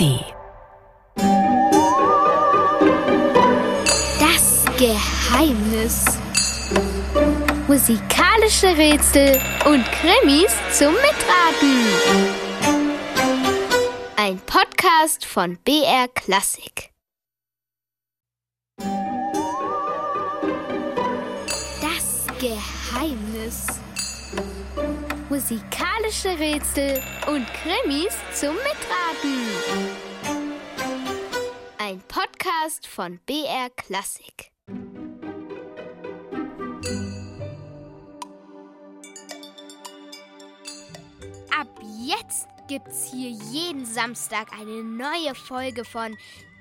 ARD. Das Geheimnis. Musikalische Rätsel und Krimis zum Mitraten. Ein Podcast von BR Klassik. Das Geheimnis. Musikalische Rätsel und Krimis zum Mitraten. Ein Podcast von BR Klassik. Ab jetzt gibt's hier jeden Samstag eine neue Folge von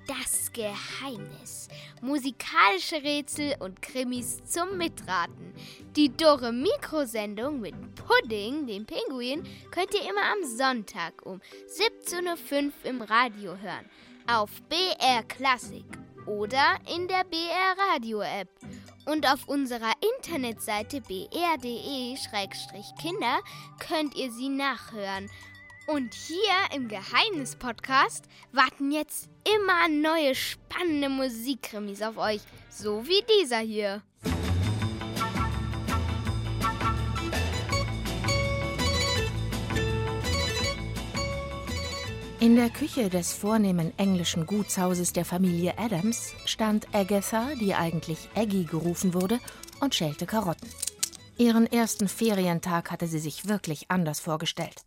Das Geheimnis. Musikalische Rätsel und Krimis zum Mitraten. Die Dore Mikrosendung mit Pudding, dem Pinguin, könnt ihr immer am Sonntag um 17.05 Uhr im Radio hören. Auf BR Klassik oder in der BR Radio App. Und auf unserer Internetseite br.de-kinder könnt ihr sie nachhören. Und hier im Geheimnis-Podcast warten jetzt immer neue spannende Musikkrimis auf euch, so wie dieser hier. In der Küche des vornehmen englischen Gutshauses der Familie Adams stand Agatha, die eigentlich Aggie gerufen wurde, und schälte Karotten. Ihren ersten Ferientag hatte sie sich wirklich anders vorgestellt.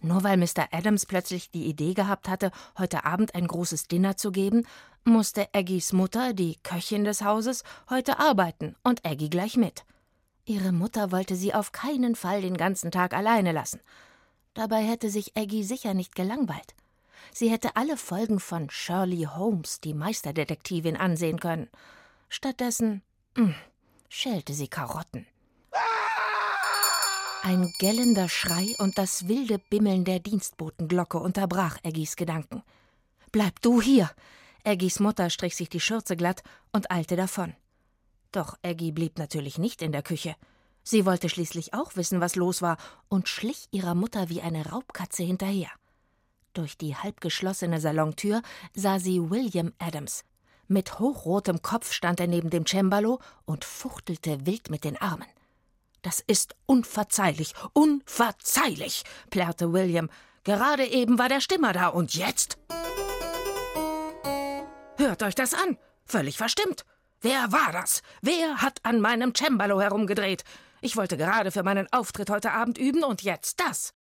Nur weil Mr. Adams plötzlich die Idee gehabt hatte, heute Abend ein großes Dinner zu geben, musste Aggies Mutter, die Köchin des Hauses, heute arbeiten und Aggie gleich mit. Ihre Mutter wollte sie auf keinen Fall den ganzen Tag alleine lassen. Dabei hätte sich Aggie sicher nicht gelangweilt. Sie hätte alle Folgen von Shirley Holmes, die Meisterdetektivin, ansehen können. Stattdessen mh, schälte sie Karotten. Ein gellender Schrei und das wilde Bimmeln der Dienstbotenglocke unterbrach Aggies Gedanken. Bleib du hier! Aggies Mutter strich sich die Schürze glatt und eilte davon. Doch Aggie blieb natürlich nicht in der Küche. Sie wollte schließlich auch wissen, was los war, und schlich ihrer Mutter wie eine Raubkatze hinterher. Durch die halbgeschlossene Salontür sah sie William Adams. Mit hochrotem Kopf stand er neben dem Cembalo und fuchtelte wild mit den Armen. Das ist unverzeihlich, unverzeihlich, plärrte William. Gerade eben war der Stimmer da und jetzt? Hört euch das an. Völlig verstimmt. Wer war das? Wer hat an meinem Cembalo herumgedreht? Ich wollte gerade für meinen Auftritt heute Abend üben und jetzt das.